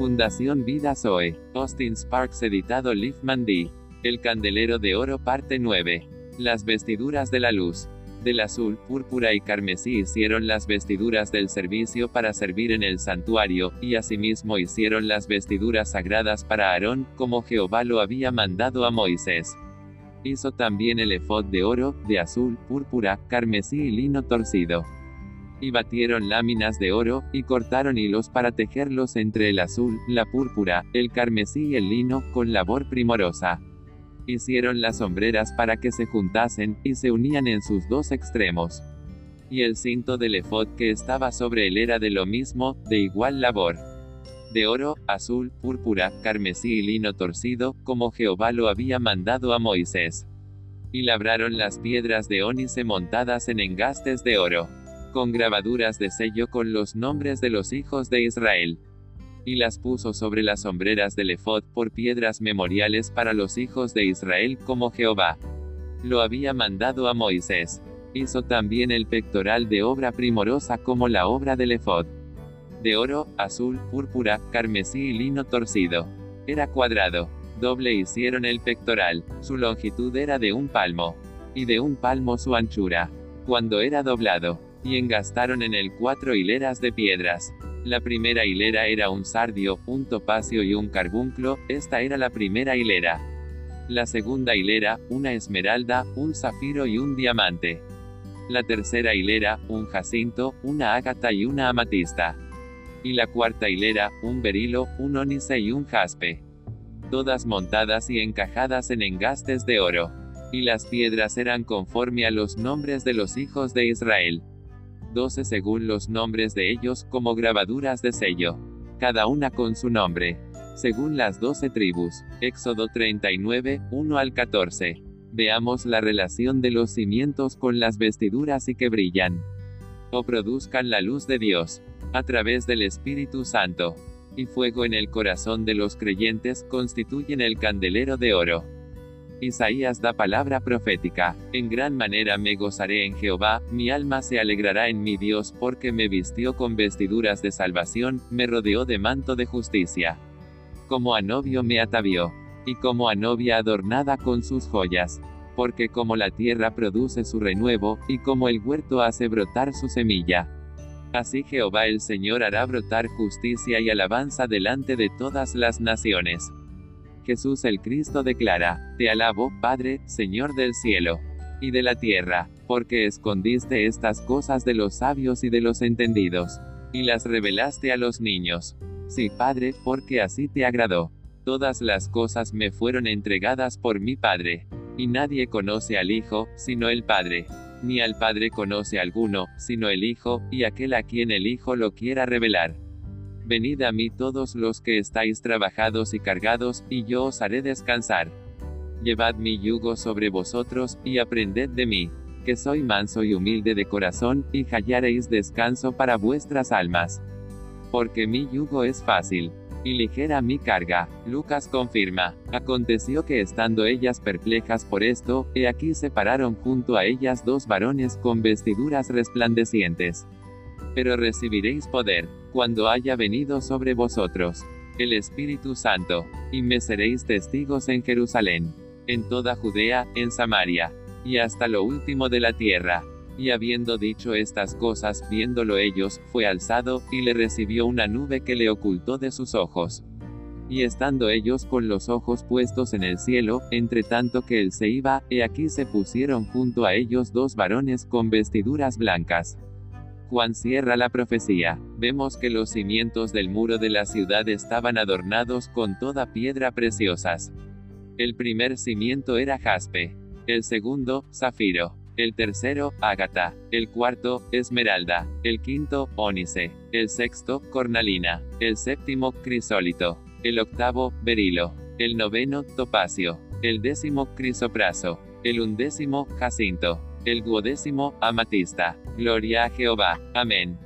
Fundación Vida Zoe. Austin Sparks editado Liefman D. El candelero de oro parte 9. Las vestiduras de la luz. Del azul, púrpura y carmesí hicieron las vestiduras del servicio para servir en el santuario, y asimismo hicieron las vestiduras sagradas para Aarón, como Jehová lo había mandado a Moisés. Hizo también el efod de oro, de azul, púrpura, carmesí y lino torcido. Y batieron láminas de oro, y cortaron hilos para tejerlos entre el azul, la púrpura, el carmesí y el lino, con labor primorosa. Hicieron las sombreras para que se juntasen, y se unían en sus dos extremos. Y el cinto del efod que estaba sobre él era de lo mismo, de igual labor de oro, azul, púrpura, carmesí y lino torcido, como Jehová lo había mandado a Moisés. Y labraron las piedras de ónice montadas en engastes de oro, con grabaduras de sello con los nombres de los hijos de Israel. Y las puso sobre las sombreras del efod por piedras memoriales para los hijos de Israel como Jehová lo había mandado a Moisés. Hizo también el pectoral de obra primorosa como la obra del efod de oro, azul, púrpura, carmesí y lino torcido. Era cuadrado. Doble hicieron el pectoral, su longitud era de un palmo, y de un palmo su anchura, cuando era doblado, y engastaron en él cuatro hileras de piedras. La primera hilera era un sardio, un topacio y un carbunclo, esta era la primera hilera. La segunda hilera, una esmeralda, un zafiro y un diamante. La tercera hilera, un jacinto, una ágata y una amatista y la cuarta hilera, un berilo, un ónice y un jaspe. Todas montadas y encajadas en engastes de oro. Y las piedras eran conforme a los nombres de los hijos de Israel. Doce según los nombres de ellos, como grabaduras de sello. Cada una con su nombre. Según las doce tribus. Éxodo 39, 1 al 14. Veamos la relación de los cimientos con las vestiduras y que brillan. O produzcan la luz de Dios a través del Espíritu Santo. Y fuego en el corazón de los creyentes constituyen el candelero de oro. Isaías da palabra profética, en gran manera me gozaré en Jehová, mi alma se alegrará en mi Dios porque me vistió con vestiduras de salvación, me rodeó de manto de justicia. Como a novio me atavió, y como a novia adornada con sus joyas. Porque como la tierra produce su renuevo, y como el huerto hace brotar su semilla, Así Jehová el Señor hará brotar justicia y alabanza delante de todas las naciones. Jesús el Cristo declara, Te alabo, Padre, Señor del cielo y de la tierra, porque escondiste estas cosas de los sabios y de los entendidos, y las revelaste a los niños. Sí, Padre, porque así te agradó. Todas las cosas me fueron entregadas por mi Padre, y nadie conoce al Hijo, sino el Padre ni al Padre conoce alguno, sino el Hijo, y aquel a quien el Hijo lo quiera revelar. Venid a mí todos los que estáis trabajados y cargados, y yo os haré descansar. Llevad mi yugo sobre vosotros, y aprended de mí, que soy manso y humilde de corazón, y hallaréis descanso para vuestras almas. Porque mi yugo es fácil, y ligera mi carga. Lucas confirma. Aconteció que estando ellas perplejas por esto, he aquí se pararon junto a ellas dos varones con vestiduras resplandecientes. Pero recibiréis poder, cuando haya venido sobre vosotros el Espíritu Santo, y me seréis testigos en Jerusalén, en toda Judea, en Samaria, y hasta lo último de la tierra. Y habiendo dicho estas cosas, viéndolo ellos, fue alzado, y le recibió una nube que le ocultó de sus ojos. Y estando ellos con los ojos puestos en el cielo, entre tanto que él se iba, he aquí se pusieron junto a ellos dos varones con vestiduras blancas. Juan cierra la profecía. Vemos que los cimientos del muro de la ciudad estaban adornados con toda piedra preciosas. El primer cimiento era jaspe. El segundo, zafiro. El tercero, ágata. El cuarto, esmeralda. El quinto, ónice. El sexto, cornalina. El séptimo, crisólito. El octavo, berilo. El noveno, topacio. El décimo, crisopraso. El undécimo, jacinto. El duodécimo, amatista. Gloria a Jehová. Amén.